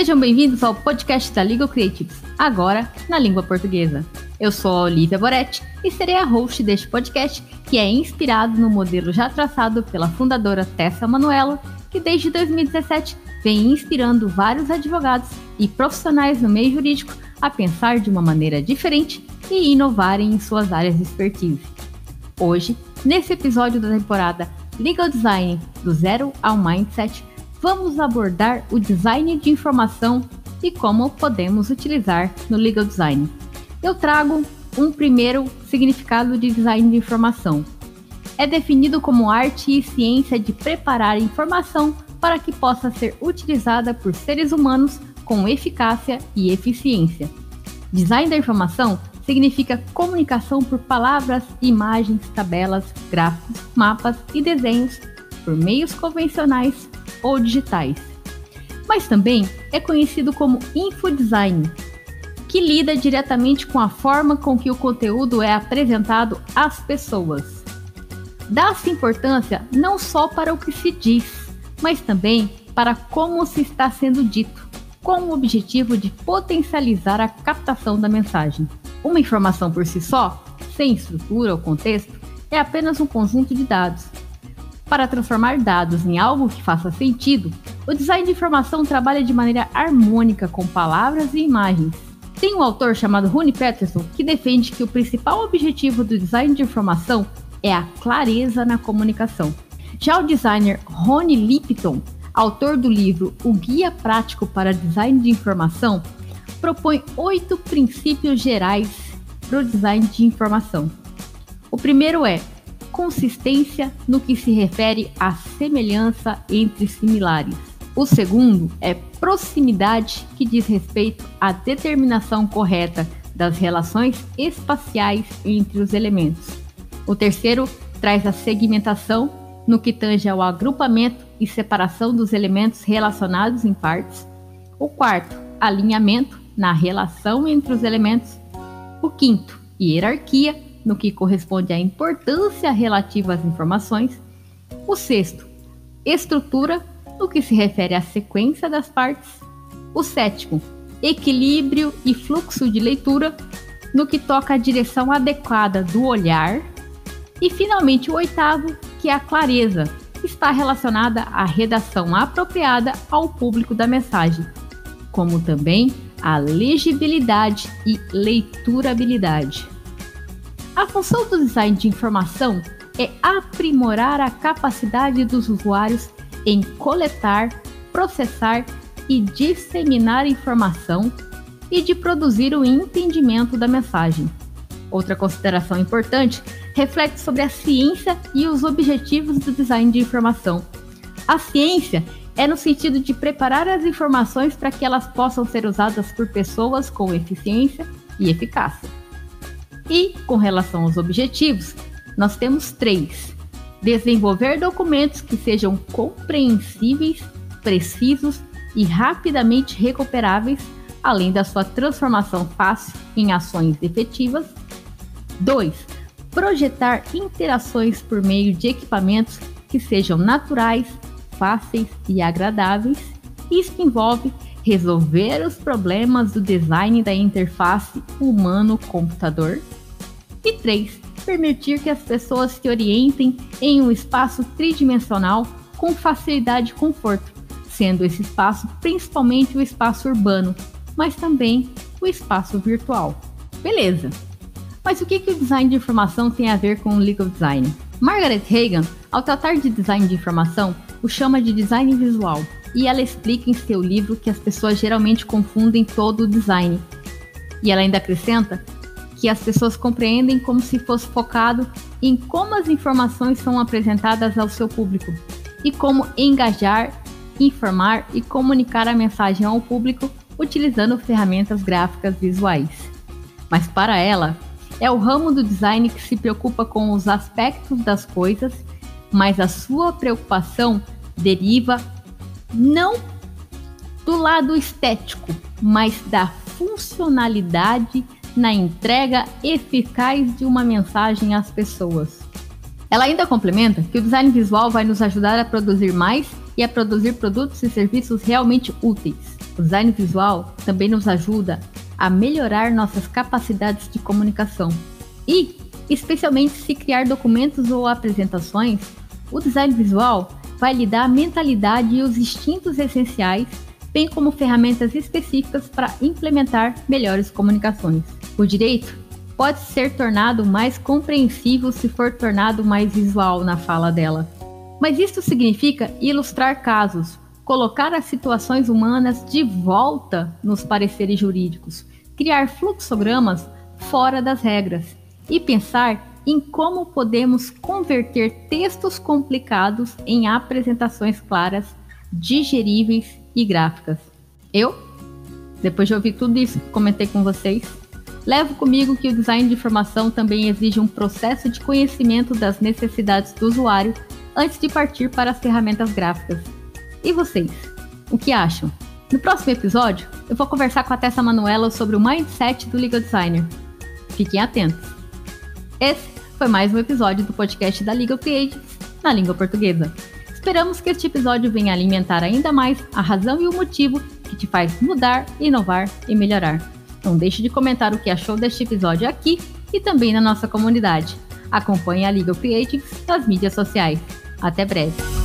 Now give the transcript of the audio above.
Sejam bem-vindos ao podcast da Legal Creatives, agora na língua portuguesa. Eu sou a Olivia Boretti e serei a host deste podcast, que é inspirado no modelo já traçado pela fundadora Tessa Manuela, que desde 2017 vem inspirando vários advogados e profissionais no meio jurídico a pensar de uma maneira diferente e inovarem em suas áreas de expertise. Hoje, nesse episódio da temporada Legal Design do Zero ao Mindset, vamos abordar o design de informação e como podemos utilizar no legal design. Eu trago um primeiro significado de design de informação. É definido como arte e ciência de preparar informação para que possa ser utilizada por seres humanos com eficácia e eficiência. Design da informação significa comunicação por palavras, imagens, tabelas, gráficos, mapas e desenhos por meios convencionais ou digitais. Mas também é conhecido como infodesign, que lida diretamente com a forma com que o conteúdo é apresentado às pessoas. Dá-se importância não só para o que se diz, mas também para como se está sendo dito, com o objetivo de potencializar a captação da mensagem. Uma informação por si só, sem estrutura ou contexto, é apenas um conjunto de dados para transformar dados em algo que faça sentido, o design de informação trabalha de maneira harmônica com palavras e imagens. Tem um autor chamado Rune Peterson que defende que o principal objetivo do design de informação é a clareza na comunicação. Já o designer Rony Lipton, autor do livro O Guia Prático para Design de Informação, propõe oito princípios gerais para o design de informação. O primeiro é consistência no que se refere à semelhança entre similares. O segundo é proximidade, que diz respeito à determinação correta das relações espaciais entre os elementos. O terceiro traz a segmentação, no que tange ao agrupamento e separação dos elementos relacionados em partes. O quarto, alinhamento na relação entre os elementos. O quinto, hierarquia, no que corresponde à importância relativa às informações. O sexto, estrutura, no que se refere à sequência das partes. O sétimo, equilíbrio e fluxo de leitura, no que toca à direção adequada do olhar. E finalmente o oitavo, que é a clareza, está relacionada à redação apropriada ao público da mensagem, como também a legibilidade e leiturabilidade. A função do design de informação é aprimorar a capacidade dos usuários em coletar, processar e disseminar informação e de produzir o entendimento da mensagem. Outra consideração importante reflete sobre a ciência e os objetivos do design de informação. A ciência é no sentido de preparar as informações para que elas possam ser usadas por pessoas com eficiência e eficácia. E, com relação aos objetivos, nós temos três: desenvolver documentos que sejam compreensíveis, precisos e rapidamente recuperáveis, além da sua transformação fácil em ações efetivas. 2. Projetar interações por meio de equipamentos que sejam naturais, fáceis e agradáveis. Isso envolve resolver os problemas do design da interface humano-computador. E 3. Permitir que as pessoas se orientem em um espaço tridimensional com facilidade e conforto, sendo esse espaço principalmente o espaço urbano, mas também o espaço virtual. Beleza! Mas o que, que o design de informação tem a ver com o legal design? Margaret Hagan, ao tratar de design de informação, o chama de design visual, e ela explica em seu livro que as pessoas geralmente confundem todo o design. E ela ainda acrescenta que as pessoas compreendem como se fosse focado em como as informações são apresentadas ao seu público e como engajar, informar e comunicar a mensagem ao público utilizando ferramentas gráficas visuais. Mas para ela, é o ramo do design que se preocupa com os aspectos das coisas, mas a sua preocupação deriva não do lado estético, mas da funcionalidade na entrega eficaz de uma mensagem às pessoas. Ela ainda complementa que o design visual vai nos ajudar a produzir mais e a produzir produtos e serviços realmente úteis. O design visual também nos ajuda a melhorar nossas capacidades de comunicação. E, especialmente se criar documentos ou apresentações, o design visual vai lhe dar a mentalidade e os instintos essenciais, bem como ferramentas específicas para implementar melhores comunicações. O direito pode ser tornado mais compreensível se for tornado mais visual na fala dela. Mas isso significa ilustrar casos, colocar as situações humanas de volta nos pareceres jurídicos, criar fluxogramas fora das regras e pensar em como podemos converter textos complicados em apresentações claras, digeríveis e gráficas. Eu, depois de ouvir tudo isso que comentei com vocês, levo comigo que o design de informação também exige um processo de conhecimento das necessidades do usuário antes de partir para as ferramentas gráficas. E vocês, o que acham? No próximo episódio, eu vou conversar com a Tessa Manuela sobre o mindset do legal designer. Fiquem atentos. Esse foi mais um episódio do podcast da Legal Creatives na língua portuguesa. Esperamos que este episódio venha alimentar ainda mais a razão e o motivo que te faz mudar, inovar e melhorar. Não deixe de comentar o que achou deste episódio aqui e também na nossa comunidade. Acompanhe a Legal Creatives nas mídias sociais. Até breve!